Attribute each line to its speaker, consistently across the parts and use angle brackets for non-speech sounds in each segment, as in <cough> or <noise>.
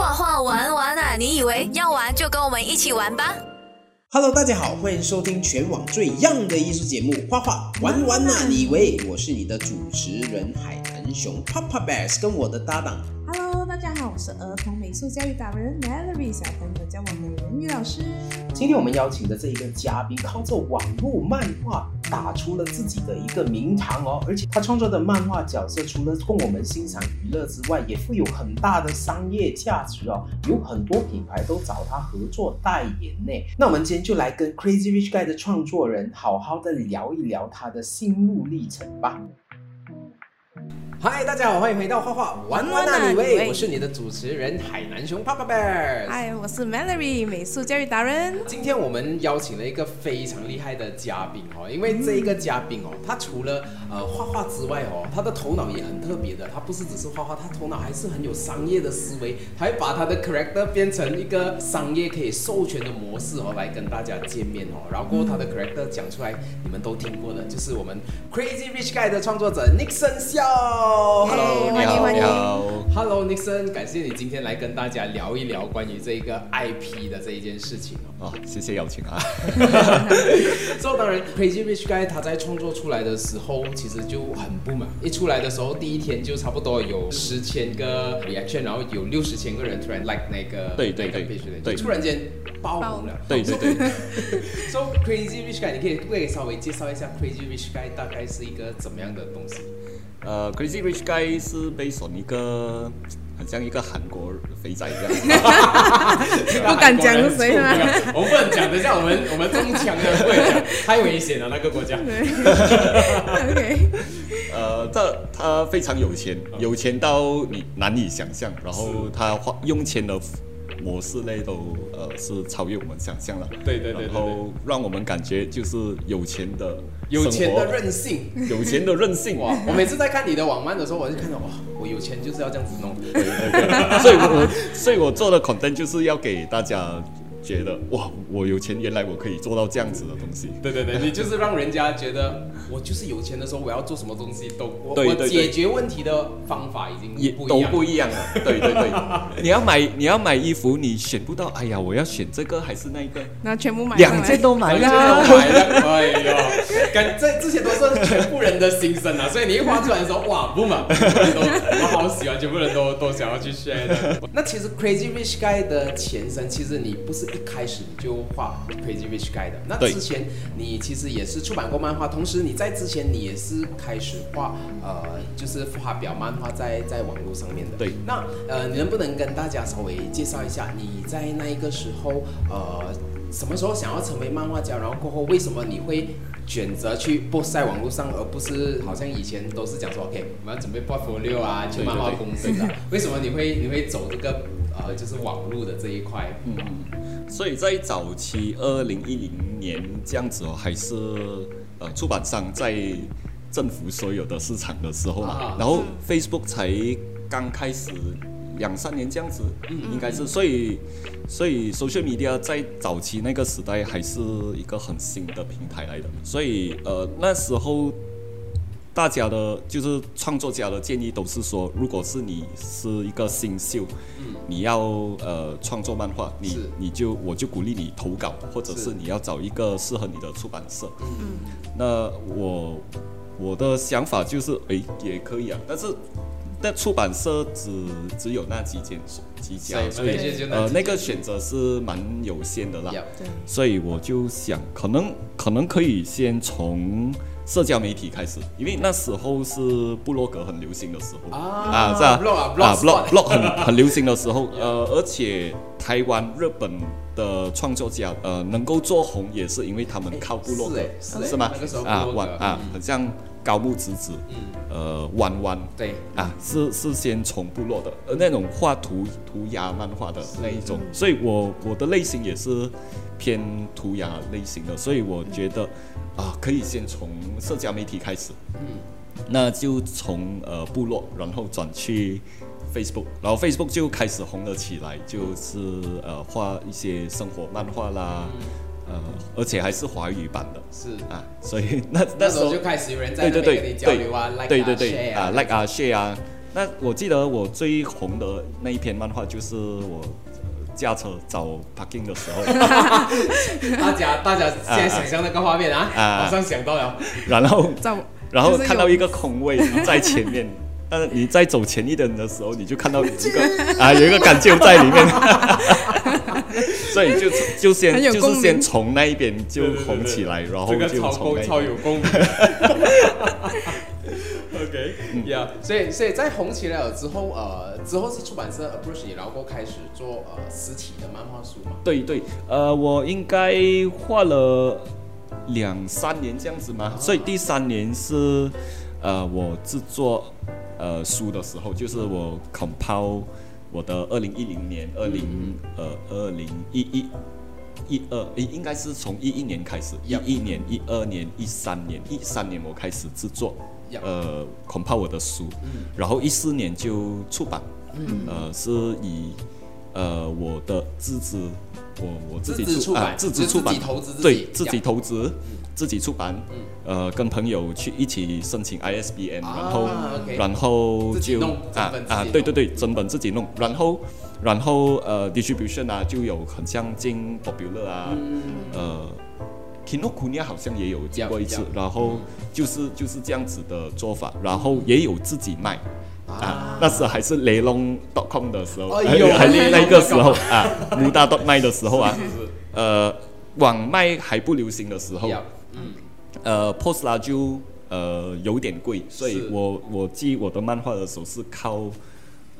Speaker 1: 画画玩玩啊！你以为要玩就跟我们一起玩吧
Speaker 2: ？Hello，大家好，欢迎收听全网最 young 的艺术节目《画画玩玩啊！你以为我是你的主持人海南熊 Papa Bears，跟我的搭档。
Speaker 3: Hello，大家好，我是儿童美术教育达人 Melody，小朋友叫我美人鱼老师。
Speaker 2: 今天我们邀请的这一个嘉宾，靠着网络漫画打出了自己的一个名堂哦，而且他创作的漫画角色除了供我们欣赏娱乐之外，也富有很大的商业价值哦，有很多品牌都找他合作代言呢。那我们今天就来跟 Crazy Rich Guy 的创作人好好的聊一聊他的心路历程吧。嗨，大家好，欢迎回到画画玩玩那里喂，我是你的主持人海南熊 Papa Bear。
Speaker 3: 嗨，我是 Mallory 美术教育达人。
Speaker 2: 今天我们邀请了一个非常厉害的嘉宾哦，因为这一个嘉宾哦，他除了呃画画之外哦，他的头脑也很特别的，他不是只是画画，他头脑还是很有商业的思维，他会把他的 character 变成一个商业可以授权的模式哦，来跟大家见面哦。然后他的 character 讲出来，你们都听过的，就是我们 Crazy Rich Guy 的创作者 Nixon 笑。
Speaker 3: Hello，你好，
Speaker 2: 你好。Hello Nixon，感谢你今天来跟大家聊一聊关于这个 IP 的这一件事情
Speaker 4: 哦。哦，谢谢邀请啊。<laughs>
Speaker 2: 所以当然，Crazy Rich Guy 他在创作出来的时候，其实就很不满。一出来的时候，第一天就差不多有十千个 reaction，然后有六十千个人突然 like 那个
Speaker 4: 对对对
Speaker 2: 对，突然间爆红了。
Speaker 4: 对对对。<laughs>
Speaker 2: So Crazy Rich Guy，你可以可以稍微介绍一下 Crazy Rich Guy 大概是一个怎么样的东西？
Speaker 4: 呃，Crazy Rich Guy 是被选一个很像一个韩国肥仔这样，<laughs>
Speaker 3: 不敢讲是谁吗？
Speaker 2: 我们不能讲，等下我们我们中枪的，不能讲，太危险了那个国家。<laughs>
Speaker 3: OK，
Speaker 4: 呃，他他非常有钱，有钱到你难以想象，然后他花用钱的。模式类都呃是超越我们想象了，
Speaker 2: 对对对，
Speaker 4: 然后让我们感觉就是有钱的，
Speaker 2: 有钱的任性，<laughs>
Speaker 4: 有钱的任性
Speaker 2: 哇！我每次在看你的网漫的时候，我就看到哇，我有钱就是要这样子弄，
Speaker 4: 对对对，所以我所以我做的 content 就是要给大家。觉得哇，我有钱，原来我可以做到这样子的东西。
Speaker 2: 对对对，<laughs> 你就是让人家觉得我就是有钱的时候，我要做什么东西都我我解决问题的方法已经
Speaker 4: 也都不一样了。<laughs> 对对对，你要买你要买衣服，你选不到，哎呀，我要选这个还是那个？
Speaker 3: 那全部买
Speaker 4: 两件都买了，
Speaker 2: 买了，哎呦，感这这些都是全部人的心声啊！所以你一画出来的时候，哇，不嘛，我好喜欢，全部人都都想要去 share 的。<laughs> 那其实 Crazy Rich Guy 的前身，其实你不是。一开始你就画 Crazy Rich Guy 的，那之前你其实也是出版过漫画，同时你在之前你也是开始画，呃，就是发表漫画在在网络上面的。
Speaker 4: 对，
Speaker 2: 那呃，你能不能跟大家稍微介绍一下你在那一个时候，呃，什么时候想要成为漫画家，然后过后为什么你会选择去播在网络上，而不是好像以前都是讲说 OK，我们要准备 portfolio 啊，去漫画公司啊？为什么你会你会走这个呃，就是网络的这一块？嗯。
Speaker 4: 所以在早期二零一零年这样子哦，还是呃出版商在政府所有的市场的时候嘛，然后 Facebook 才刚开始两三年这样子，应该是，所以所以 social media 在早期那个时代还是一个很新的平台来的，所以呃那时候。大家的，就是创作家的建议都是说，如果是你是一个新秀，你要呃创作漫画，你你就我就鼓励你投稿，或者是你要找一个适合你的出版社。嗯，那我我的想法就是，哎，也可以啊，但是那出版社只只有那几间几家，
Speaker 2: 所以
Speaker 4: 呃那个选择是蛮有限的啦。对，所以我就想，可能可能可以先从。社交媒体开始，因为那时候是布洛格很流行的时候
Speaker 2: 啊，
Speaker 4: 是吧？
Speaker 2: 啊
Speaker 4: ，blog blog 很很流行的时候，<laughs> 呃，而且台湾、日本的创作家，呃，能够做红也是因为他们靠部落格，是吗？啊，网啊，很像高木直子，呃，弯弯，
Speaker 2: 对，
Speaker 4: 啊，是是先从部落的，呃，那种画涂涂鸦漫画的那一种，所以我我的类型也是偏涂鸦类型的，所以我觉得。啊，可以先从社交媒体开始，嗯，那就从呃部落，然后转去 Facebook，然后 Facebook 就开始红了起来，就是呃画一些生活漫画啦，呃，而且还是华语版的，
Speaker 2: 是。
Speaker 4: 啊，所以那
Speaker 2: 那时候就开始有人在对对对对交流啊，
Speaker 4: 对对对啊，like 啊，share 啊。那我记得我最红的那一篇漫画就是我呃驾车找 parking 的时候，<laughs>
Speaker 2: 大家大家现在想象那个画面啊，
Speaker 4: 啊
Speaker 2: 马上想到了，
Speaker 4: 然后 <laughs>
Speaker 3: 找
Speaker 4: 然后看到一个空位在前面，呃，你在走前一点的时候，你就看到有一个 <laughs> 啊有一个感觉在里面，<laughs> 所以就就先就是先从那一边就
Speaker 2: 对对对
Speaker 4: 红起来，然后就从
Speaker 2: 超有
Speaker 4: 边。
Speaker 2: 共鸣。<laughs> OK，呀、所以所以在红起来了之后，呃，之后是出版社 approach 你，然后开始做呃实体的漫画书嘛。
Speaker 4: 对对，呃，我应该画了两三年这样子嘛，所以第三年是呃我制作呃书的时候，就是我 compile 我的二零一零年、二零呃二零一一。一二诶，应该是从一一年开始，一一年、一二年、一三年、一三年我开始制作呃 compile 我的书，然后一四年就出版，呃是以呃我的自资，我我自己
Speaker 2: 出版
Speaker 4: 啊自
Speaker 2: 就
Speaker 4: 资出版，
Speaker 2: 自己投资
Speaker 4: 对自己投资，自己出版，呃跟朋友去一起申请 ISBN，
Speaker 2: 啊
Speaker 4: 然后然后就
Speaker 2: 弄
Speaker 4: 啊啊对对对，整本自己弄，然后然后呃 distribution 啊就有很像进 Popular 啊，
Speaker 2: 嗯。
Speaker 4: 呃。Kinokuniya 好像也有见过一次然后就是就是这样子的做法，然后也有自己卖，啊，那时还是雷龙 .com 的时候，
Speaker 2: 哎呦。
Speaker 4: 还
Speaker 2: 是 <laughs>
Speaker 4: 那个时候 <laughs> 啊，穆大 .com 卖的时候啊，呃，网卖还不流行的时候
Speaker 2: 嗯，
Speaker 4: 呃，post 啦就呃有点贵，所以我我寄我的漫画的时候是靠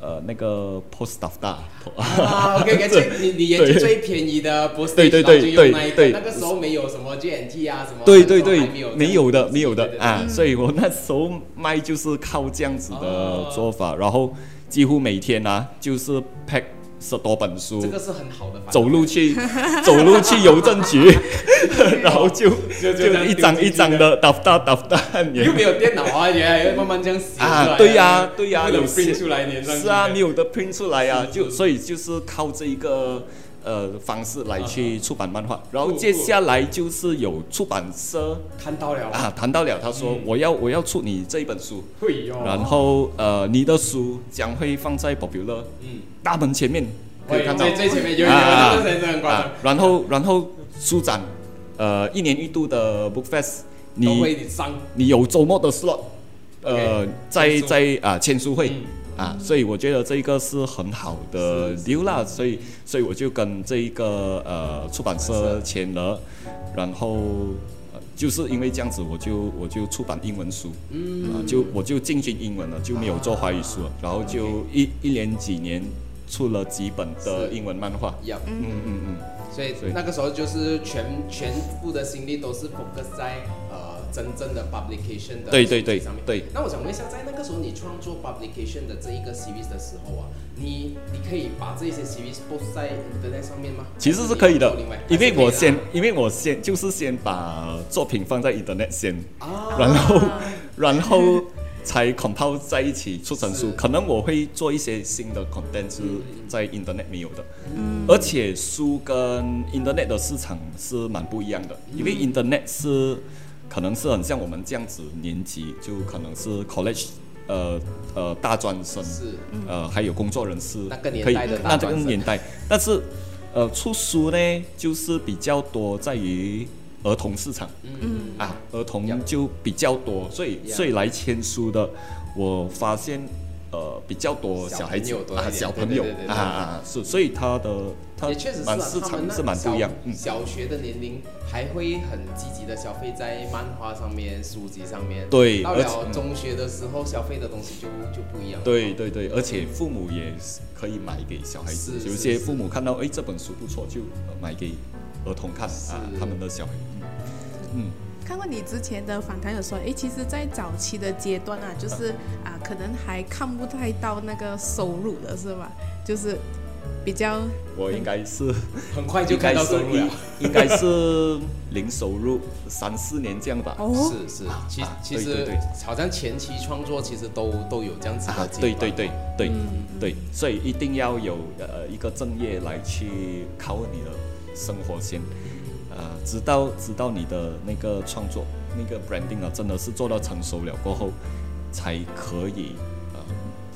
Speaker 4: 呃那个 post staff 大，
Speaker 2: 啊，OK OK，<laughs> 你你研究最便宜的 p o s
Speaker 4: 对对对
Speaker 2: 就用那一个，
Speaker 4: 对。对
Speaker 2: 那个时候没有什么 GNT 啊什么，
Speaker 4: 对对对
Speaker 2: 没有，
Speaker 4: 没有的，没有的啊，所以我那时候卖就是靠这样子的
Speaker 2: 哦。
Speaker 4: 做法，然后几乎每天啊就是 pack 十多本书。
Speaker 2: 这，个是很好的
Speaker 4: 走路去 <laughs> 走路去邮政局，<laughs> 然后就
Speaker 2: 就
Speaker 4: 一张一张的打打打打
Speaker 2: 又没有电脑啊，原来要慢慢这样写
Speaker 4: 啊，对呀 <laughs> 对呀，
Speaker 2: 不能
Speaker 4: 有
Speaker 2: print 出来粘上
Speaker 4: 是啊，你有的 print 出来啊，
Speaker 2: 是
Speaker 4: 就是。所以就是靠这一个呃方式来去出版漫画，然后接下来就是有出版社
Speaker 2: 看到了。
Speaker 4: 啊谈到了，他说
Speaker 2: 嗯。
Speaker 4: 我要我要出你这一本书，
Speaker 2: 会哟，
Speaker 4: 然后呃你的书将会放在 Popular
Speaker 2: 嗯，
Speaker 4: 大门前面可以
Speaker 2: 会
Speaker 4: 看到。
Speaker 2: 最最前面有有
Speaker 4: 啊
Speaker 2: 那个真的很夸张
Speaker 4: 啊，，然后然后书展呃一年一度的 Book Fest，
Speaker 2: 都
Speaker 4: 你你有周末的 slot，呃在在啊签书会。
Speaker 2: 嗯
Speaker 4: 啊，所以我觉得这一个是很好的
Speaker 2: 是
Speaker 4: deal 啦，所以所以我就跟这一个呃出版社签了，然后、呃、就是因为这样子，我就我就出版英文书，
Speaker 2: 嗯。
Speaker 4: 啊，就我就进军英文了，就没有做华语书了，然后就一一连几年出了几本的英文漫画，
Speaker 2: 呀，
Speaker 4: 嗯嗯嗯，
Speaker 2: 所以
Speaker 4: 所以。
Speaker 2: 那个时候就是全全部的心力都是 focus 在呃真正的 publication 的
Speaker 4: 对对对
Speaker 2: 上面。
Speaker 4: 对。
Speaker 2: 那我想问一下，在那个时候你创作 publication 的这一个 series 的时候啊，你你可以把这些 series post 在 internet 上面吗？
Speaker 4: 其实是可以的因为我先因为我先就是先把作品放在 internet 先，
Speaker 2: 啊，
Speaker 4: 然后然后才 compile 在一起出成书。可能我会做一些新的 content 是在 internet 没有的，
Speaker 3: 嗯。
Speaker 4: 而且书跟 internet 的市场是蛮不一样的，因为 internet 是可能是很像我们这样子年纪，就可能是 college。呃呃，大专生
Speaker 2: 是。
Speaker 4: 呃，还有工作人士，
Speaker 2: 那个年代的大
Speaker 4: 那这个年代，但是呃，出书呢，就是比较多在于儿童市场，
Speaker 3: 嗯。
Speaker 4: 啊，儿童就比较多，所以所以来签书的，我发现呃比较多
Speaker 2: 小
Speaker 4: 小孩子啊，小朋友啊啊是，所以他的他
Speaker 2: 也确实是、啊，
Speaker 4: 蛮市
Speaker 2: 他们
Speaker 4: 是蛮不一样，嗯，
Speaker 2: 小小学的年龄还会很积极的消费在漫画上面、书籍上面。
Speaker 4: 对，
Speaker 2: 到了中学的时候，消费的东西就就不一样。
Speaker 4: 对对对，而且父母也是可以买给小孩子，有些父母看到哎这本书不错，就呃买给儿童看啊，他们的小孩，嗯
Speaker 3: 看过你之前的访谈有说，诶，其实，在早期的阶段啊，就是啊，可能还看不太到那个收入的是吧？就是比较
Speaker 4: 我应该是。<laughs>
Speaker 2: 很快就开到收入了。
Speaker 4: 应 <laughs> 应该是零收入三四年这样吧。
Speaker 3: 哦，
Speaker 2: 是是，其
Speaker 4: 啊
Speaker 2: 其实
Speaker 4: 对对对
Speaker 2: 好像前期创作其实都都有这样子的
Speaker 4: 啊，
Speaker 2: 阶段
Speaker 4: 对对对对、
Speaker 3: 嗯
Speaker 4: 对，所以一定要有呃一个正业来去靠你的生活先，呃，直到直到你的那个创作那个 branding 啊，真的是做到成熟了过后，才可以呃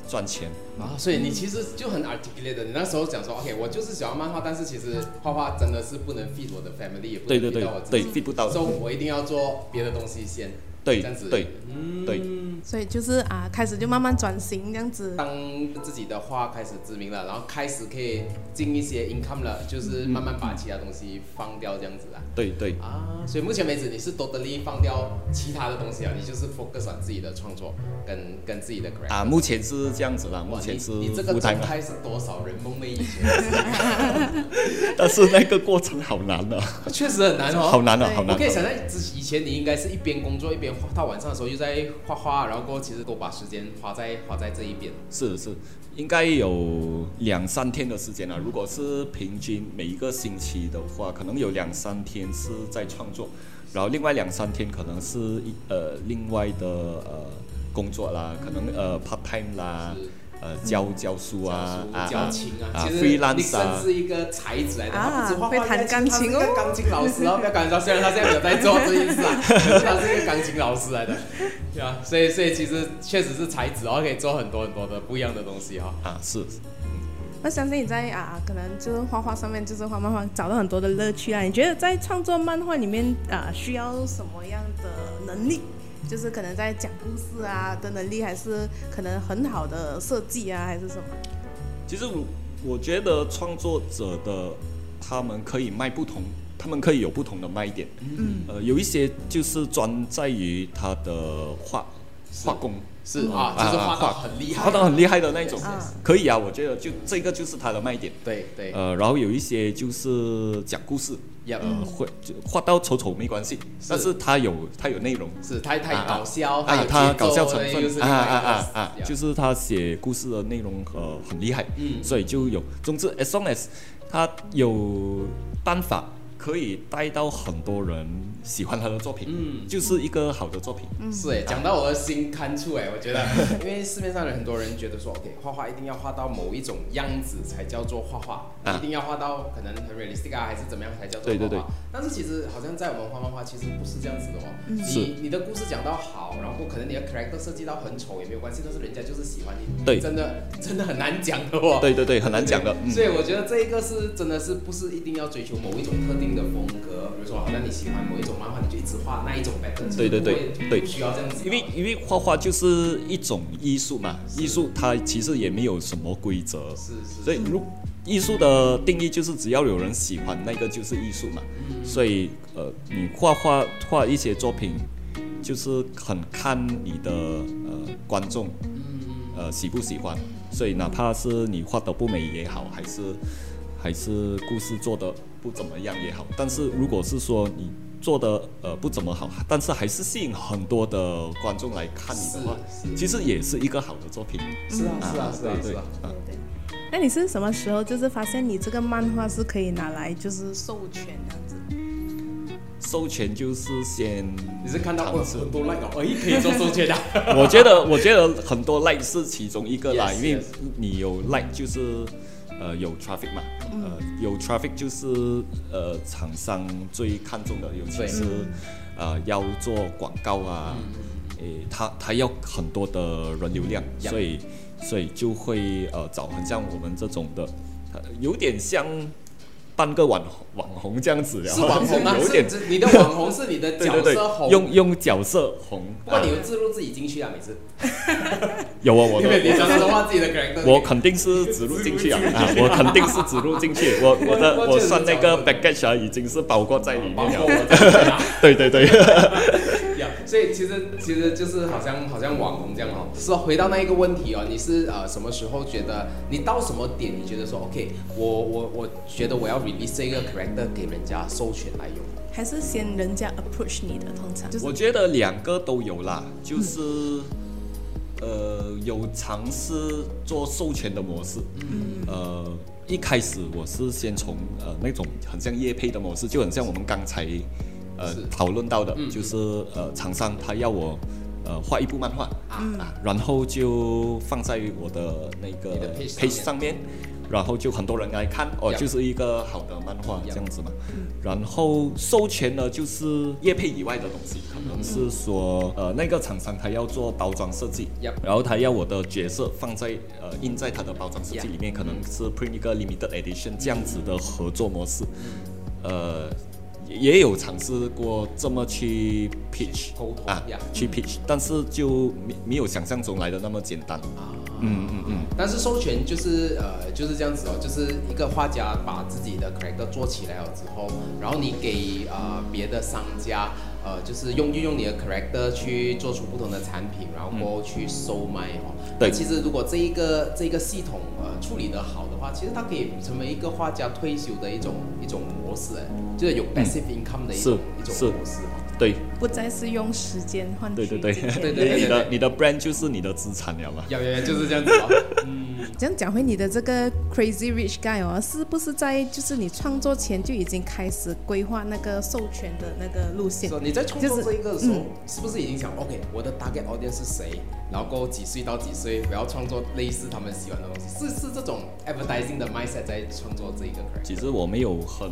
Speaker 4: 赚钱。
Speaker 2: 啊，所以你其实就很 articulate 的，你那时候讲说，OK，我就是喜欢漫画，但是其实画画真的是不能 feed 我的 family，也不能
Speaker 4: 对对
Speaker 2: feed 到我自
Speaker 4: 对
Speaker 2: 己
Speaker 4: ，，feed 不到
Speaker 2: 所以我一定要做别的东西先，
Speaker 4: 对
Speaker 2: 这样子，
Speaker 4: 对
Speaker 2: 嗯。
Speaker 4: 对
Speaker 3: 所以就是啊，开始就慢慢转型这样子。
Speaker 2: 当自己的画开始知名了，然后开始可以进一些 income 了，就是慢慢把其他东西放掉这样子啊。
Speaker 4: 对对
Speaker 2: 啊，所以目前为止你是 totally 放掉其他的东西啊，你就是 focus on 自己的创作跟跟自己的。
Speaker 4: 啊，目前是这样子啦，目，前是
Speaker 2: 你你这个
Speaker 4: 舞台嘛，
Speaker 2: 状态是多少人梦寐以求的 <laughs>
Speaker 4: 但是那个过程好难啊，
Speaker 2: 确实很难哦。
Speaker 4: 好难啊，好难啊。
Speaker 2: 我可以想象之以前你应该是一边工作一边画，到晚上的时候又在画画，然后过后其实都把时间花在花在这一边。
Speaker 4: 是是，应该有两三天的时间了。如果是平均每一个星期的话，可能有两三天是在创作，然后另外两三天可能是一呃另外的呃工作啦，可能呃 part time 啦
Speaker 2: 是，
Speaker 4: 呃教教书啊啊
Speaker 2: 教琴啊，
Speaker 4: 啊
Speaker 2: 其实你生
Speaker 4: 啊
Speaker 2: 是一个才子来的，
Speaker 3: 啊
Speaker 2: 他不止画画，
Speaker 3: 会弹钢琴哦
Speaker 2: 他是个钢琴老师哦，不要感觉到，虽然他现在没有在做这件事啊，他是一个钢琴老师来的，对啊，所以所以其实确实是才子哦，可以做很多很多的不一样的东西哈、
Speaker 4: 啊是
Speaker 3: 那相信你在啊，可能就是画画上面，就是画漫画，找到很多的乐趣啊。你觉得在创作漫画里面啊，需要什么样的能力？就是可能在讲故事啊的能力，还是可能很好的设计啊，还是什么？
Speaker 4: 其实我我觉得创作者的他们可以卖不同，他们可以有不同的卖点。嗯，呃，有一些就是专在于他的画画工，
Speaker 2: 是啊，就是画到很厉害，
Speaker 4: 画到很厉害的那种。可以啊，我觉得就这个就是他的卖点。
Speaker 2: 对对，
Speaker 4: 呃，然后有一些就是讲故事呃，会就画到丑丑没关系，但是他有他有内容。
Speaker 2: 是他他
Speaker 4: 啊
Speaker 2: 搞笑，
Speaker 4: 啊，
Speaker 2: 有
Speaker 4: 他搞笑成分。啊啊啊啊，就是他写故事的内容呃很厉害，
Speaker 2: 嗯。
Speaker 4: 所以就有，总之 as long as 他有办法可以带到很多人喜欢他的作品，
Speaker 2: 嗯
Speaker 4: 就是一个好的作品。
Speaker 2: 是哎，讲到我的心看出哎，我觉得，<laughs> 因为市面上的很多人觉得说，OK，画画一定要画到某一种样子才叫做画画，
Speaker 4: 啊
Speaker 2: 一定要画到可能很 realistic 啊，还是怎么样才叫做画画。
Speaker 4: 对对对
Speaker 2: 但是其实好像在我们画漫画，其实不是这样子的哦。
Speaker 4: 嗯
Speaker 2: 你你的故事讲到好，然后可能你的 character 设计到很丑也没有关系，但是人家就是喜欢你。
Speaker 4: 对
Speaker 2: 真的真的很难讲的哦。
Speaker 4: 对对对，很难讲的。嗯
Speaker 2: 所以我觉得这一个是真的是不是一定要追求某一种特定的风格，比如说好像你喜欢某一种漫画，你就一直画那一种 pattern，
Speaker 4: 对对对对
Speaker 2: 不需要这样子。
Speaker 4: 因为因为画画就是一种艺术嘛，艺术它其实也没有什么规则，
Speaker 2: 是是，
Speaker 4: 所以如艺术的定义就是只要有人喜欢，那个就是艺术嘛。所以呃，你画画画一些作品，就是很看你的呃观众呃喜不喜欢。所以哪怕是你画的不美也好，还是还是故事做的不怎么样也好，但是如果是说你做的呃不怎么好，但是还是吸引很多的观众来看你的话，其实也是一个好的作品。
Speaker 2: 是啊是啊是啊是啊。
Speaker 3: 那你是什么时候就是发现你这个漫画是可以拿来就是授权这样子？
Speaker 4: 授权就是先
Speaker 2: 你是看到
Speaker 4: 尝试
Speaker 2: 哦很多 like 哦，哎可以做授权的。<laughs>
Speaker 4: 我觉得，我觉得很多 like 是其中一个啦
Speaker 2: Yes,
Speaker 4: 因为.你有 like 就是呃有 traffic 嘛，呃有 traffic 就是呃厂商最看重的，尤其是呃要做广告啊，诶，他他要很多的人流量.所以所以就会呃找很像我们这种的，呃有点像半个网网红这样子的，
Speaker 2: 是网红啊，
Speaker 4: 有点
Speaker 2: 是你的网红是你的角 <laughs>
Speaker 4: 对对对
Speaker 2: 色红，，
Speaker 4: 用用角色红，
Speaker 2: 不过你
Speaker 4: 啊
Speaker 2: 有置入自己进去啊，每次，<laughs>
Speaker 4: 有啊，我
Speaker 2: 因为你
Speaker 4: 的
Speaker 2: 常常都画自己的 character。
Speaker 4: 我肯定是植入进去啊，啊我肯定是植入进去，我 <laughs> 我的
Speaker 2: 我
Speaker 4: 我算那个
Speaker 2: 我
Speaker 4: package 啊，已经是包括在里面了。对对对，
Speaker 2: 呀，所以其实其实就是好像好像网红这样哦。是哦，回到那一个问题哦，你是呃什么时候觉得你到什么点，你觉得说 OK，我我我觉得我要 release 这个 character 给人家授权来用。
Speaker 3: 还是先人家 approach 你的？通常就是
Speaker 4: 我觉得两个都有啦，就是呃有尝试做授权的模式，嗯呃一开始我是先从呃那种很像业配的模式，就很像我们刚才呃讨论到的，
Speaker 2: 嗯
Speaker 4: 就是呃厂商他要我呃画一部漫画
Speaker 2: 啊
Speaker 4: 啊，然后就放在我的那个
Speaker 2: page 上
Speaker 4: 面。然后就很多人来看，哦，就是一个好的漫画这样子嘛。然后授权呢，就是业配以外的东西，可能是说，呃，那个厂商他要做包装设计然后他要我的角色放在呃印在他的包装设计里面，可能是 print 一个 limited edition 这样子的合作模式，呃。也也有尝试过这么去 pitch
Speaker 2: 沟通
Speaker 4: 啊去 pitch，但是就没没有想象中来的那么简单。啊。嗯嗯嗯，
Speaker 2: 但是授权就是呃就是这样子哦，就是一个画家把自己的 character 做起来了之后，然后你给呃别的商家呃就是用运用你的 character 去做出不同的产品，然后去售卖哦。
Speaker 4: 对
Speaker 2: 其实如果这一个这一个系统呃处理得好的话，其实它可以成为一个画家退休的一种一种模式，哎，就是有 passive income 的一种一种模式哦。
Speaker 4: 对
Speaker 3: 不再是用时间换取
Speaker 4: 对对对 <laughs>
Speaker 2: 对对对
Speaker 4: 你的你的 brand 就是你的资产了嘛。
Speaker 2: 有有有就是这样子哦。<laughs>
Speaker 3: 这样讲回你的这个 Crazy Rich Guy 哦，是不是在就是你创作前就已经开始规划那个授权的那个路线？
Speaker 2: 说你在创作这一个的时候，
Speaker 3: 嗯
Speaker 2: 是不是已经想，OK，我的 target audience 是谁？然后过几岁到几岁，我要创作类似他们喜欢的东西，是是这种 advertising 的 mindset 在创作这一个。
Speaker 4: 其实我没有很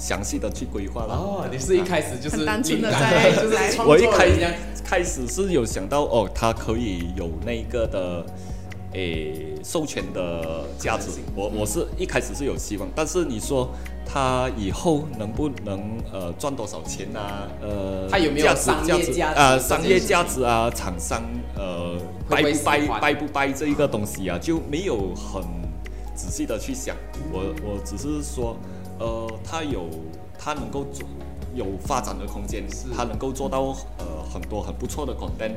Speaker 4: 详细的去规划了。
Speaker 2: 哦，你是一开始就是
Speaker 3: 很单纯
Speaker 2: 的
Speaker 3: 在 <laughs>
Speaker 2: 就是
Speaker 4: 我一开开始是有想到哦，它可以有那个的，诶，授权的价值。我我是一开始是有希望，但是你说它以后能不能呃赚多少钱啊？呃，
Speaker 2: 它有没有商业价值
Speaker 4: 啊？商业价值啊，厂商呃掰
Speaker 2: 不
Speaker 4: 掰掰不掰这一个东西啊，就没有很仔细的去想。我我只是说，呃，它有它能够做有发展的空间，它能够做到呃很多很不错的 content，、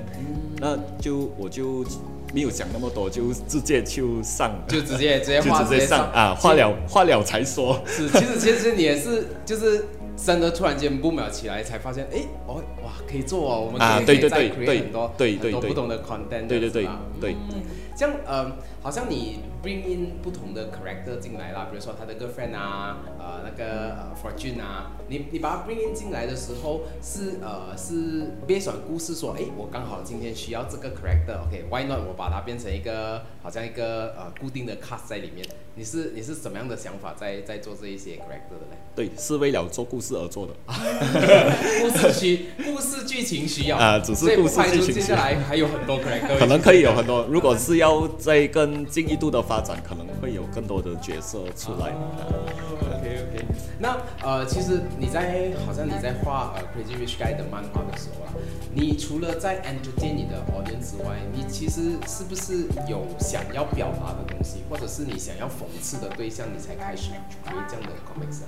Speaker 4: 那就我就没有想那么多，就直接就上，
Speaker 2: 就直接直接画 <laughs>
Speaker 4: 就直接上啊，画了画了才说。
Speaker 2: 是，其实其实你也是就是真的突然间 boom 了起来，才发现哎哦哇可以做哦，我们可以
Speaker 4: 啊
Speaker 2: 可以再
Speaker 4: 对对对
Speaker 2: create
Speaker 4: 对
Speaker 2: 很多
Speaker 4: 对对对
Speaker 2: 很多不同的 content，
Speaker 4: 对对对对。
Speaker 2: 嗯这样呃，好像你 bring in 不同的 character 进来啦，比如说他的 girlfriend 啊，呃那个呃 Fortune 啊，你你把它 bring in 进来的时候是呃是 based on 故事说，哎我刚好今天需要这个 character，OK，why、not 我把它变成一个好像一个呃固定的 cast 在里面，你是你是什么样的想法在在做这一些 character 的嘞？
Speaker 4: 对，是为了做故事而做的。
Speaker 2: 故事需故事剧情需要
Speaker 4: 啊只是故事剧情需要
Speaker 2: 接下来还有很多 character，
Speaker 4: 可能可以有很多，如果是要再更进一步的发展，可能会有更多的角色出来。啊
Speaker 2: OK OK，那呃，其实你在好像你在画呃 Crazy Rich Guy 的漫画的时候啊，你除了在 entertain 你的 audience 之外，你其实是不是有想要表达的东西，或者是你想要讽刺的对象，你才开始 create 这样的 comics？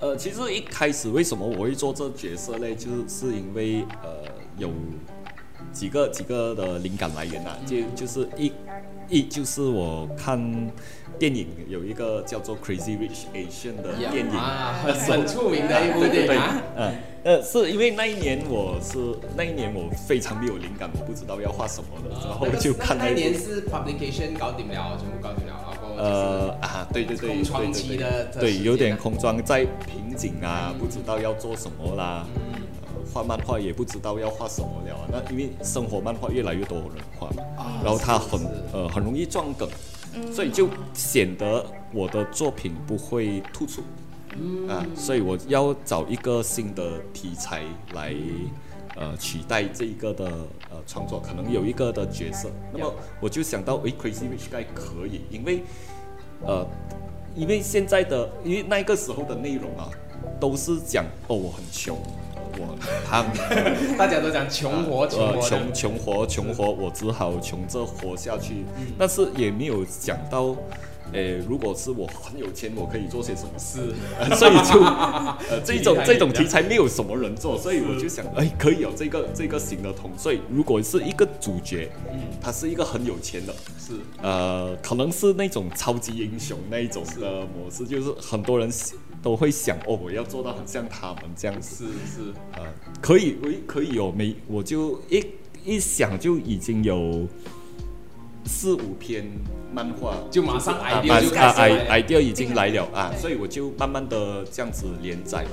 Speaker 4: 呃，其实一开始为什么我会做这角色嘞，就是因为呃有几个几个的灵感来源啊，就就是一一就是我看电影有一个叫做《Crazy Rich Asian》的电影。
Speaker 2: 啊，很很出名的一部
Speaker 4: 对对对，
Speaker 2: 电影啊。
Speaker 4: 嗯，呃，是因为那一年我是那一年我非常没有灵感，我不知道要画什么的，然后就看
Speaker 2: 那一年是 publication 搞定了，全部搞定了，然后
Speaker 4: 呃啊，对对对，
Speaker 2: 空窗
Speaker 4: 对对
Speaker 2: 期的
Speaker 4: 对对，有点空窗，在瓶颈啊，不知道要做什么啦。画漫画也不知道要画什么了啊。那因为生活漫画越来越多人画嘛，
Speaker 2: 啊
Speaker 4: 然后它很
Speaker 2: 是是
Speaker 4: 呃很容易撞梗，所以就显得我的作品不会突出。
Speaker 2: 嗯
Speaker 4: 啊，所以我要找一个新的题材来呃取代这一个的呃创作，可能有一个的角色。那么我就想到，诶 c r a z y Rich Guy 可以，因为呃，因为现在的，因为那个时候的内容啊，都是讲哦我很穷，呃我很胖，
Speaker 2: 大家都讲穷活穷
Speaker 4: 呃穷穷活穷活，我只好穷着活下去，但是也没有讲到。诶，如果是我很有钱，我可以做些什么事？呃 <laughs> 所以就呃 <laughs> 这种这种题材没有什么人做，所以我就想，哎，可以有这个这个行的通。所以如果是一个主角，嗯他是一个很有钱的，
Speaker 2: 是
Speaker 4: 呃，可能是那种超级英雄那一种的模式，就是很多人都会想，哦，我要做到很像他们这样子。
Speaker 2: 是是。
Speaker 4: 呃，可以，我可以有没，我就一一想就已经有四五篇漫画，
Speaker 2: 就马上
Speaker 4: 啊
Speaker 2: idea 就开
Speaker 4: 啊
Speaker 2: 始来了
Speaker 4: i idea 已经来了啊，所以我就慢慢的这样子连载，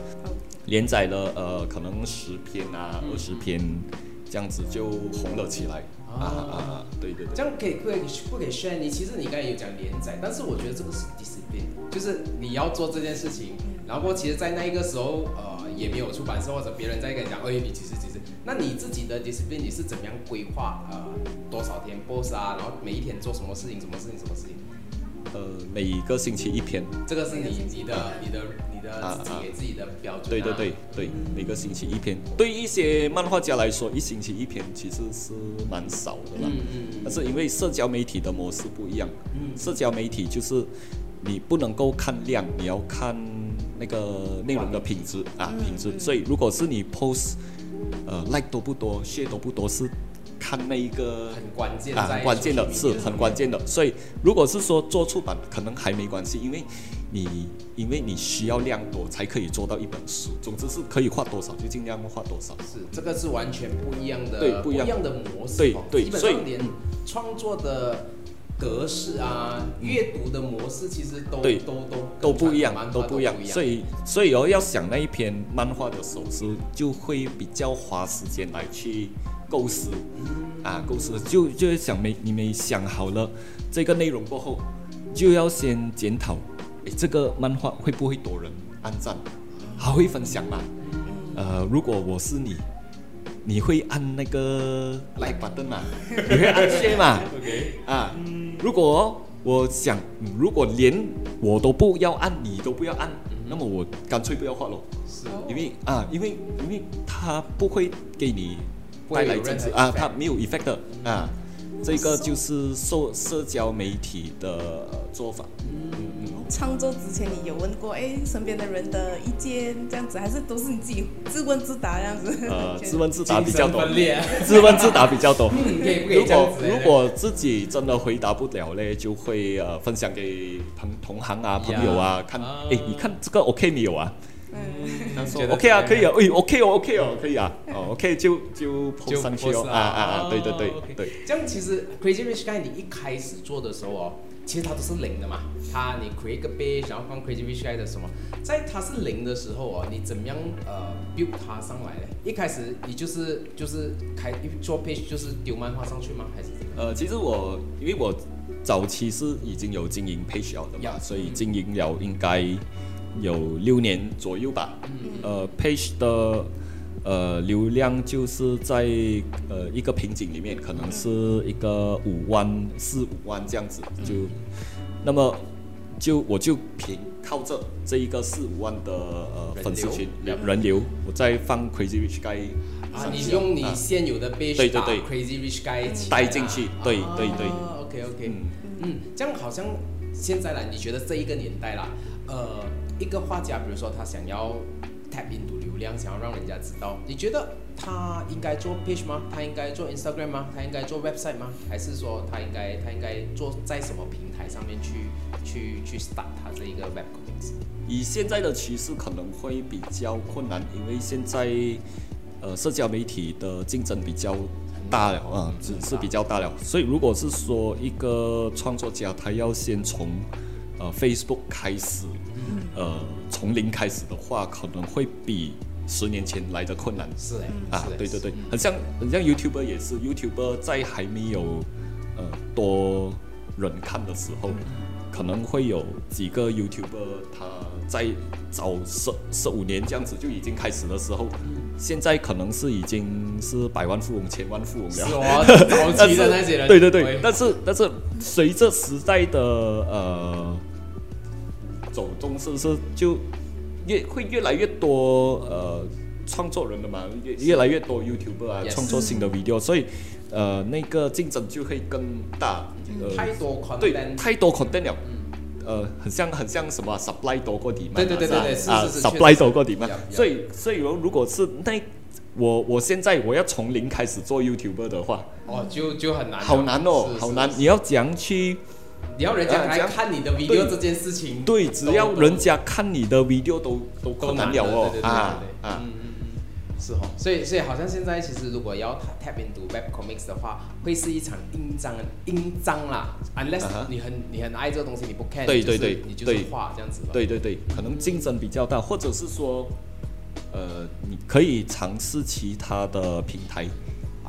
Speaker 4: 连载了呃可能十篇啊二十篇，这样子就红了起来。啊啊啊！对对对。
Speaker 2: 这样可以不可以不可以 share？你其实你刚才有讲连载，但是我觉得这个是 discipline，就是你要做这件事情，然后其实，在那一个时候，呃，也没有出版社或者别人在跟你讲，哎，你其实其实，那你自己的 discipline 你是怎么样规划？呃，多少天 boss 啊？然后每一天做什么事情？什么事情？什么事情？
Speaker 4: 呃，每个星期一篇。
Speaker 2: 这个是你你的你的你的。自己给自己的标准。
Speaker 4: 对对对对，每个星期一篇，对一些漫画家来说，一星期一篇其实是蛮少的啦。嗯嗯。但是因为社交媒体的模式不一样，嗯，社交媒体就是你不能够看量，你要看那个内容的品质啊品质。所以如果是你 post，呃，like 多不多，share 多不多是。看那一个
Speaker 2: 很关键啊，
Speaker 4: 关键的是很关键的，所以如果是说做出版，可能还没关系，因为你因为你需要量多才可以做到一本书。总之是可以画多少就尽量画多少。
Speaker 2: 是这个是完全不一样的，
Speaker 4: 对不一
Speaker 2: 样的模式。
Speaker 4: 对对，
Speaker 2: 基本上连创作的格式啊、阅读的模式，其实都都都
Speaker 4: 都不一样，
Speaker 2: 都
Speaker 4: 不一样。所以所以哦，要想那一篇漫画的手势，就会比较花时间来去。构思，啊，构思就就是想没你没想好了这个内容过后，就要先检讨，诶，这个漫画会不会多人按赞，还会分享吗？呃，如果我是你，你会按那个 like button 吗？你会按 share 吗？OK，啊，如果我想，如果连我都不要按，你都不要按，那么我干脆不要画了，是，因为啊，因为因为他不会给你。带来政治啊，它没有 effect 的啊，这个就是社社交媒体的做法。嗯
Speaker 3: 嗯。创作之前你有问过哎身边的人的意见这样子，还是都是你自己自问自答这样子？
Speaker 4: 呃，<laughs> <laughs> 自问自答比较多。自问自答比较多。如果如果自己真的回答不了嘞，就会呃分享给朋同行啊朋友啊看，哎你看这个 OK 没有啊？嗯，说 OK 啊，可以啊，哎，OK 哦，OK 哦，可以啊，哦，OK 就就抛上去哦，啊啊啊，对对对对。
Speaker 2: 这样其实 Crazy Rich Guy 你一开始做的时候哦，其实它都是零的嘛，它你 create 个 base，然后放 Crazy Rich Guy 的什么，在它是零的时候哦，你怎么样呃 build 它上来嘞？一开始你就是就是开做 page 就是丢漫画上去吗？还是怎么？
Speaker 4: 呃，其实我因为我早期是已经有经营 page 了的嘛，所以经营了应该。有六年左右吧，呃，page 的呃流量就是在呃一个瓶颈里面，可能是一个五万四五万这样子，就那么就我就凭靠着这一个四五万的呃粉丝群人流，我再放 Crazy Rich Guy
Speaker 2: 啊，你用你现有的 base
Speaker 4: 对对对。
Speaker 2: Crazy Rich Guy
Speaker 4: 带进去，对对对
Speaker 2: ，OK OK，嗯，这样好像现在来，你觉得这一个年代啦，呃。一个画家，比如说他想要 tap into 流量，想要让人家知道，你觉得他应该做 page 吗？他应该做 Instagram 吗？他应该做 website 吗？还是说他应该他应该做在什么平台上面去去去 start 他这一个 web 名字
Speaker 4: 以现在的趋势可能会比较困难，因为现在呃社交媒体的竞争比较大了啊，只是比较大了。所以如果是说一个创作家，他要先从呃，Facebook 开始，呃，从零开始的话，可能会比十年前来的困难。
Speaker 2: 是哎，
Speaker 4: 啊，对对对，很像很像 YouTuber 也是，YouTuber 在还没有呃多人看的时候，可能会有几个 YouTuber 他在早十十五年这样子就已经开始的时候，现在可能是已经是百万富翁、千万富翁了。是
Speaker 2: 哦，<laughs> 早期的那些人。
Speaker 4: 对对对，但是但是随着时代的呃。走中是不是就越会越来越多呃创作人的嘛，越越来越多 YouTuber 啊创作新的 video，所以呃那个竞争就会更大。
Speaker 2: 太多 content，
Speaker 4: 对，太多 content 了。呃，很像很像什么 supply 多过 demand，
Speaker 2: 对对对对对，是是是
Speaker 4: ，supply 多过 demand。所以所以如如果是那我我现在我要从零开始做 YouTuber 的话，
Speaker 2: 哦，就就很难，
Speaker 4: 好难哦，好难。你要怎样去？
Speaker 2: 你要人家来看你的 video 这件事情，
Speaker 4: 对，只要人家看你的 video 都都困难了哦，啊
Speaker 2: 啊，嗯嗯嗯，是哦，所以所以好像现在其实如果要 tap into web comics 的话，会是一场硬仗硬仗啦，unless 你很你很爱这个东西，你不 care，
Speaker 4: 对对对，
Speaker 2: 你就是画这样子，
Speaker 4: 对对对，可能竞争比较大，或者是说，呃，你可以尝试其他的平台。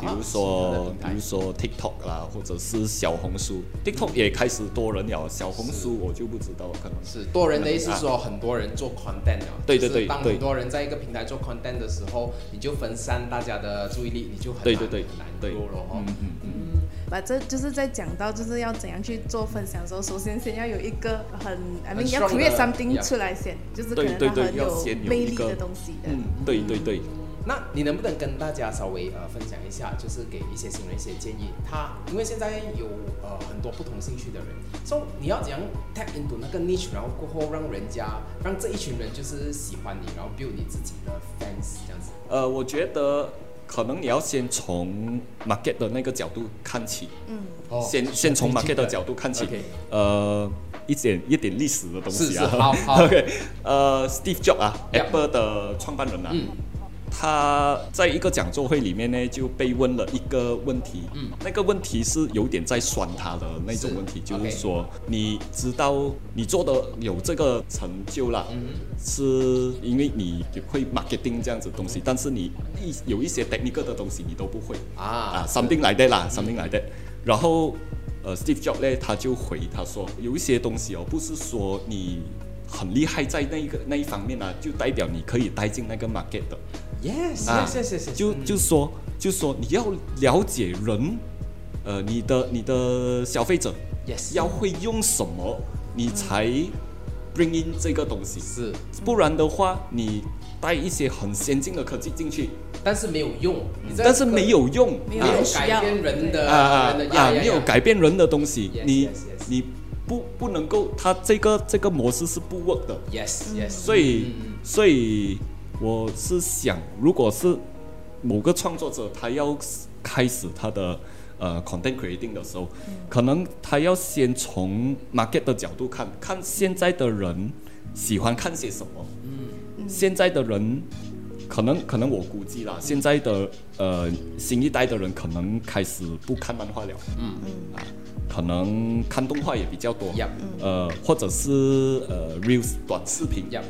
Speaker 4: 比如说比如说 TikTok 啦，或者是小红书，TikTok 也开始多人了，小红书我就不知道，可能
Speaker 2: 是多人的意思是说很多人做 content 啊，
Speaker 4: 对对对对
Speaker 2: 当很多人在一个平台做 content 的时候，你就分散大家的注意力，你就很难
Speaker 4: 对对对。
Speaker 2: 很难
Speaker 4: 对
Speaker 2: grow 了哦。
Speaker 4: 嗯嗯嗯，
Speaker 3: 把这就是在讲到就是要怎样去做分享的时候，首先先要有一个很，I mean 要 create something 出来先，就是可
Speaker 4: 对对对
Speaker 3: 能它很
Speaker 4: 有
Speaker 3: 魅力的东西的。
Speaker 4: 嗯，对对对。
Speaker 2: 那你能不能跟大家稍微呃分享一下，就是给一些新人一些建议？他因为现在有呃很多不同兴趣的人，so 你要怎样 tap into 那个 niche，然后过后让人家让这一群人就是喜欢你，然后 build 你自己的 fans 这样子。
Speaker 4: 呃，我觉得可能你要先从 market 的那个角度看起，
Speaker 3: 嗯，
Speaker 2: 哦
Speaker 4: 先先从 market 的角度看起呃，一点一点历史的东西啊。
Speaker 2: 是是好好
Speaker 4: OK，呃，Steve Jobs 啊 Yep，Apple 的创办人啊，
Speaker 2: 嗯
Speaker 4: 他在一个讲座会里面呢，就被问了一个问题，
Speaker 2: 嗯。
Speaker 4: 那个问题是有点在酸他的那种问题，就是说，你知道你做的有这个成就啦，
Speaker 2: 嗯。
Speaker 4: 是因为你会 marketing 这样子东西，但是你一有一些 technical 的东西你都不会。
Speaker 2: 啊。
Speaker 4: 啊，something like that 啦，something like that。然后呃，Steve Jobs 呢，他就回他说，有一些东西哦，不是说你很厉害在那一个那一方面啊，就代表你可以带进那个 market 的。
Speaker 2: ，yes
Speaker 4: 啊
Speaker 2: yes yes yes，
Speaker 4: 就
Speaker 2: 嗯
Speaker 4: 就说就说你要了解人，呃，你的你的消费者
Speaker 2: yes
Speaker 4: 要会用什么，你才 bring in 这个东西，
Speaker 2: 是，
Speaker 4: 不然的话，你带一些很先进的科技进去，
Speaker 2: 但是没有用，
Speaker 4: 但是没有用，
Speaker 3: 没有
Speaker 2: 改变人的
Speaker 4: 啊啊啊，没有改变人的东西你.你不不能够，它这个这个模式是不 work 的
Speaker 2: ，yes yes，
Speaker 4: 所以所以我是想，如果是某个创作者他要开始他的呃 content creating 的时候，可能他要先从 market 的角度看，看现在的人喜欢看些什么。嗯。现在的人可能可能我估计啦，现在的呃新一代的人可能开始不看漫画了，
Speaker 2: 嗯。
Speaker 4: 啊，可能看动画也比较多。呃，或者是呃 reels 短视频
Speaker 2: ，Yup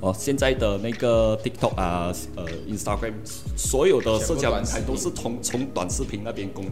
Speaker 4: 哦，现在的那个 TikTok 啊，呃，Instagram，所有的社交平台都是从从短视频那边供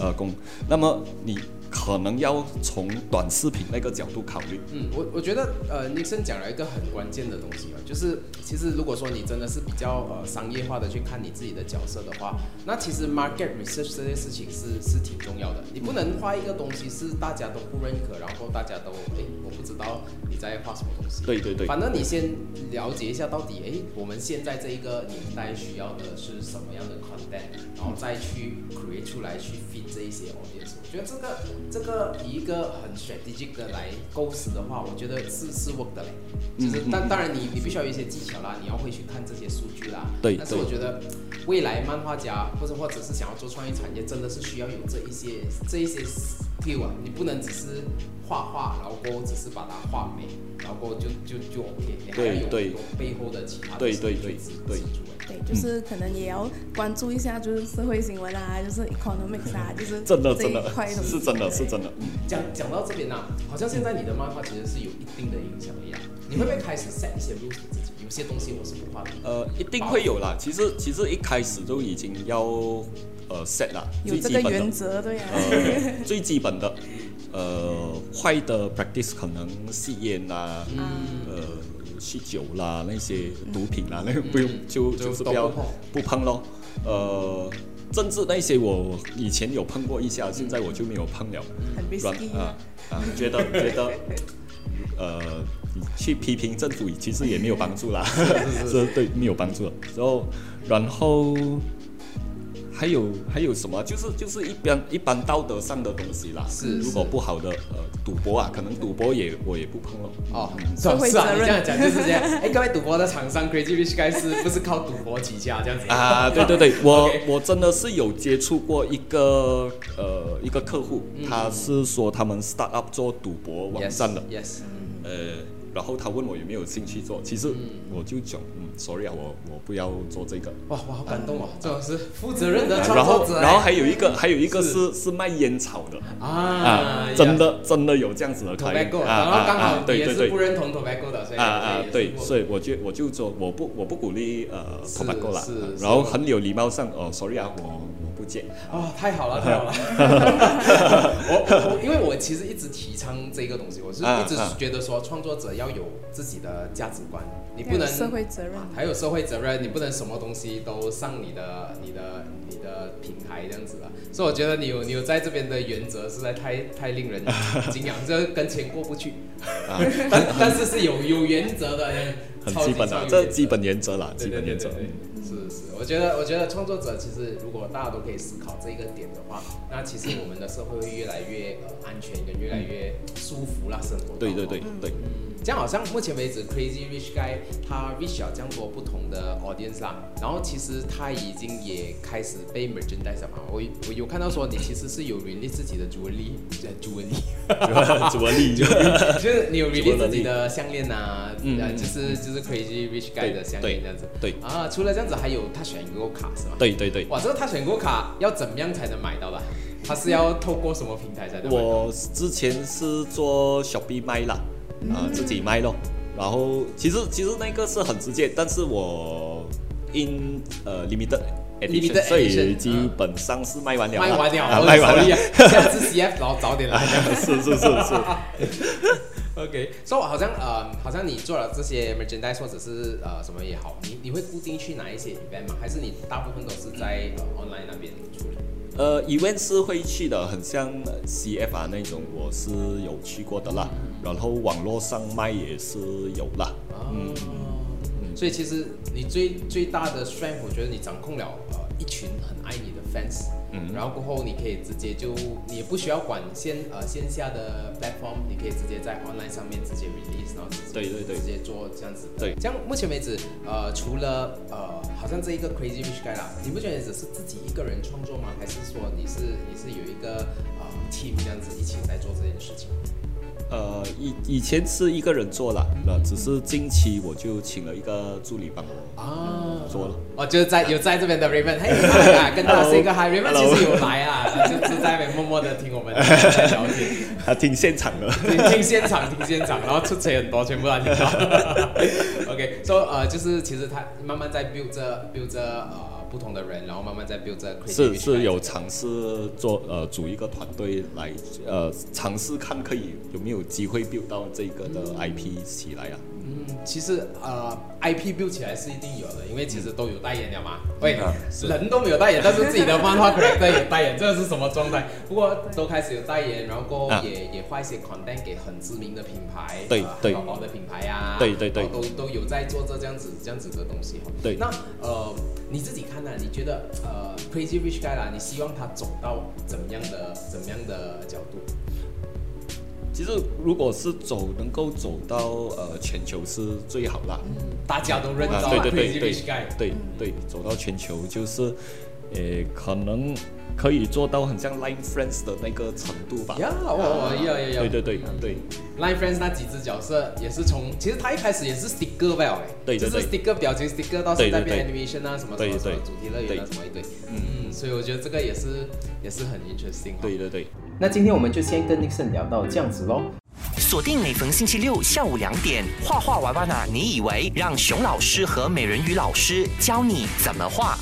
Speaker 4: 呃供，那么你可能要从短视频那个角度考虑，
Speaker 2: 嗯，我我觉得呃，Nixon 讲了一个很关键的东西啊，就是其实如果说你真的是比较呃商业化的去看你自己的角色的话，那其实 market research 这件事情是是挺重要的。你不能画一个东西是大家都不认可，然后大家都诶我不知道你在画什么东西。
Speaker 4: 对对对，
Speaker 2: 反正你先了解一下到底，诶，我们现在这一个年代需要的是什么样的 content，然后再去 create 出来去 fit 这一些 audience。我觉得这个这个以一个很 strategic 的来构思的话，我觉得是是 work 的嘞。就是
Speaker 4: 嗯嗯
Speaker 2: 但当然你你必须要有一些技巧啦，你要会去看这些数据啦。
Speaker 4: 对
Speaker 2: 但是我觉得未来漫画家或者或者是想要做创意产业，真的是需要有这一些这一些 skill 啊，你不能只是画画，然后过后只是把它画美，然后过后就就就 OK，你还要有
Speaker 4: 对
Speaker 2: 很多背后的其他的
Speaker 4: 对
Speaker 2: 事
Speaker 4: 对对对。
Speaker 2: 支柱哎
Speaker 3: 对，就是可能也要关注一下，就是社会新闻啊，就是 economics 啊，就是
Speaker 4: 真的真的。
Speaker 3: 块东西
Speaker 4: 是真的是真的，嗯。
Speaker 2: 讲讲到这边呢、好像现在你的漫画其实是有一定的影响力啊。你会不会开始 set 一些 rules 给自己？有些东西我是不画的。
Speaker 4: 呃，一定会有啦。其实其实一开始就已经要呃 set 了，
Speaker 3: 有这个
Speaker 4: 最基本的
Speaker 3: 原则，对啊。
Speaker 4: 呃，<laughs> 最基本的，呃，坏的 practice 可能吸烟啦，
Speaker 3: 嗯
Speaker 4: 呃，酗酒啦，那些毒品啦，那个不用就
Speaker 2: 就
Speaker 4: 就是不要
Speaker 2: 不碰
Speaker 4: 咯。呃，政治那些我以前有碰过一下，现在我就没有碰了。
Speaker 3: 很
Speaker 4: 软
Speaker 3: risky
Speaker 4: 啊啊，觉得觉得，呃，你去批评政府其实也没有帮助啦，是 <laughs> 对没有帮助的。然后然后还有还有什么？就是就是一般一般道德上的东西啦。
Speaker 2: 是
Speaker 4: 如果不好的呃赌博啊，可能赌博也我也不碰了。
Speaker 2: 哦，是
Speaker 3: 社会
Speaker 2: 是啊，
Speaker 3: 责任
Speaker 2: 你这样讲就是这样。哎，各位赌博的厂商，Crazy Rich Guy 是不是靠赌博起家这样子？
Speaker 4: 啊，对对对，<laughs> 我我真的是有接触过一个呃一个客户，他是说他们 start up 做赌博网站的
Speaker 2: ，Yes，
Speaker 4: 呃，然后他问我有没有兴趣做，其实我就讲，嗯，sorry 啊，我我不要做这个。
Speaker 2: 哇，我好感动哦，这种是负责任的创
Speaker 4: 然后
Speaker 2: 作者。哎。
Speaker 4: 然后还有一个还有一个是。是卖烟草的。
Speaker 2: 啊
Speaker 4: 啊，真的真的有这样子的
Speaker 2: 然后刚
Speaker 4: 啊啊
Speaker 2: 好也是
Speaker 4: 对对对。
Speaker 2: 不认同 tobacco 的，所以
Speaker 4: 啊啊，对，所以我就我就说我不我不鼓励呃
Speaker 2: 是
Speaker 4: tobacco 啦
Speaker 2: 是，
Speaker 4: 然后很有礼貌上哦，sorry 啊，我我不见。
Speaker 2: 哦，太好了，<laughs> 太好了！<laughs> 我我因为我其实一直提倡这个东西，我是一直觉得说创作者要有自己的价值观，你不能
Speaker 3: 社会责任，
Speaker 2: 还有社会责任，你不能什么东西都上你的你的你的平台这样子的。所以我觉得你有你有在这边的原则实在太太令人 <laughs> 敬仰，这跟钱过不去，但但是是有有原则的，
Speaker 4: 很基本的，这基本原则啦，基本原则。
Speaker 2: 我觉得我觉得创作者其实如果大家都可以思考这一个点的话，那其实我们的社会会越来越呃安全，跟越来越舒服啦，生活。
Speaker 4: 对对对对。
Speaker 2: 这样好像目前为止，Crazy Rich Guy 他 reach 了这样多不同的 audience 啦，然后其实他已经也开始被 merchandise 嘛。我我有看到说你其实是有 release 自己的 jewelry，呃
Speaker 4: jewelry，jewelry，
Speaker 2: 就是你有 release 自己的项链呐，呃，就是就是 Crazy Rich Guy 的项链这样子。
Speaker 4: 对。
Speaker 2: 啊，除了这样子，还有他选过卡是吗？
Speaker 4: 对对对。
Speaker 2: 哇，这个他选过卡要怎么样才能买到的？他是要透过什么平台才能？
Speaker 4: 我之前是做小 B 卖啦。啊，自己卖咯，然后其实其实那个是很直接，但是我 in 呃 limited edition，所以基本上是卖完了，
Speaker 2: 卖完了，
Speaker 4: 卖完了，<laughs>
Speaker 2: 下次 CF 然后早点来，
Speaker 4: 是是是是，<laughs>
Speaker 2: OK，所以好像呃，好像你做了这些 merchandise 或者是呃什么也好，你你会固定去哪一些 event 吗？还是你大部分都是在 online 那边处理？
Speaker 4: 呃，event 是会去的，很像 CF 啊那种，我是有去过的啦。然后网络上卖也是有啦。
Speaker 2: 嗯，所以其实你最最大的 strength，我觉得你掌控了呃一群很爱你的 fans。嗯，然后过后你可以直接就你也不需要管线呃线下的 platform，你可以直接在 online 上面直接 release，然后直接
Speaker 4: 对对对
Speaker 2: 直接做这样子。
Speaker 4: 对，
Speaker 2: 这样目前为止呃除了呃好像这一个 crazy rich guy 啦，你不觉得只是自己一个人创作吗？还是说你是你是有一个呃 team 这样子一起在做这件事情？
Speaker 4: 呃，以以前是一个人做了，那只是近期我就请了一个助理帮我啊做了。
Speaker 2: 哦，就是在有在这边的 Raven，嘿，<laughs> 跟大家 say 个 hi，Raven 其实有来啊，就是在那边默默的听我们聊天，<laughs>
Speaker 4: 他听现场的，
Speaker 2: 听现场，<laughs> 听现场，然后出车很多，全部他听到。OK，说呃，就是其实他慢慢在 build 着 build 着呃。不同的人，然后慢慢在 build 这
Speaker 4: 是是有尝试做呃组一个团队来呃尝试看可以有没有机会 build 到这个的 IP 起来啊。
Speaker 2: 嗯，其实呃，IP build 起来是一定有的，因为其实都有代言了嘛。喂，人都没有代言，但是自己的漫画 <laughs> character 有代言，这个是什么状态？不过都开始有代言，然后也也画一些 content 给很知名的品牌，
Speaker 4: 对对，
Speaker 2: 宝宝的品牌呀，
Speaker 4: 对对对，
Speaker 2: 都都有在做这这样子这样子的东西哈。
Speaker 4: 对，
Speaker 2: 那呃，你自己看呢？你觉得呃，Crazy Rich Guy 啦，你希望他走到怎么样的怎么样的角度？
Speaker 4: 其实，如果是走能够走到呃全球是最好啦。
Speaker 2: 嗯，大家都认道。
Speaker 4: 对对对对对对，走到全球就是，呃，可能可以做到很像 Line Friends 的那个程度吧。
Speaker 2: 呀哦，要要要。
Speaker 4: 对对对对
Speaker 2: ，Line Friends 那几只角色也是从，其实他一开始也是 Sticker 吧？
Speaker 4: 对对对。
Speaker 2: 就是 Sticker 表情 Sticker 到现在变 Animation 啊什么
Speaker 4: 什么什么
Speaker 2: 主题乐园啊什么一堆。嗯嗯，所以我觉得这个也是也是很 interesting。
Speaker 4: 对对对。
Speaker 5: 那今天我们就先跟 Nixon 聊到这样子喽。
Speaker 6: 锁定每逢星期六下午两点，画画娃娃呢？你以为让熊老师和美人鱼老师教你怎么画？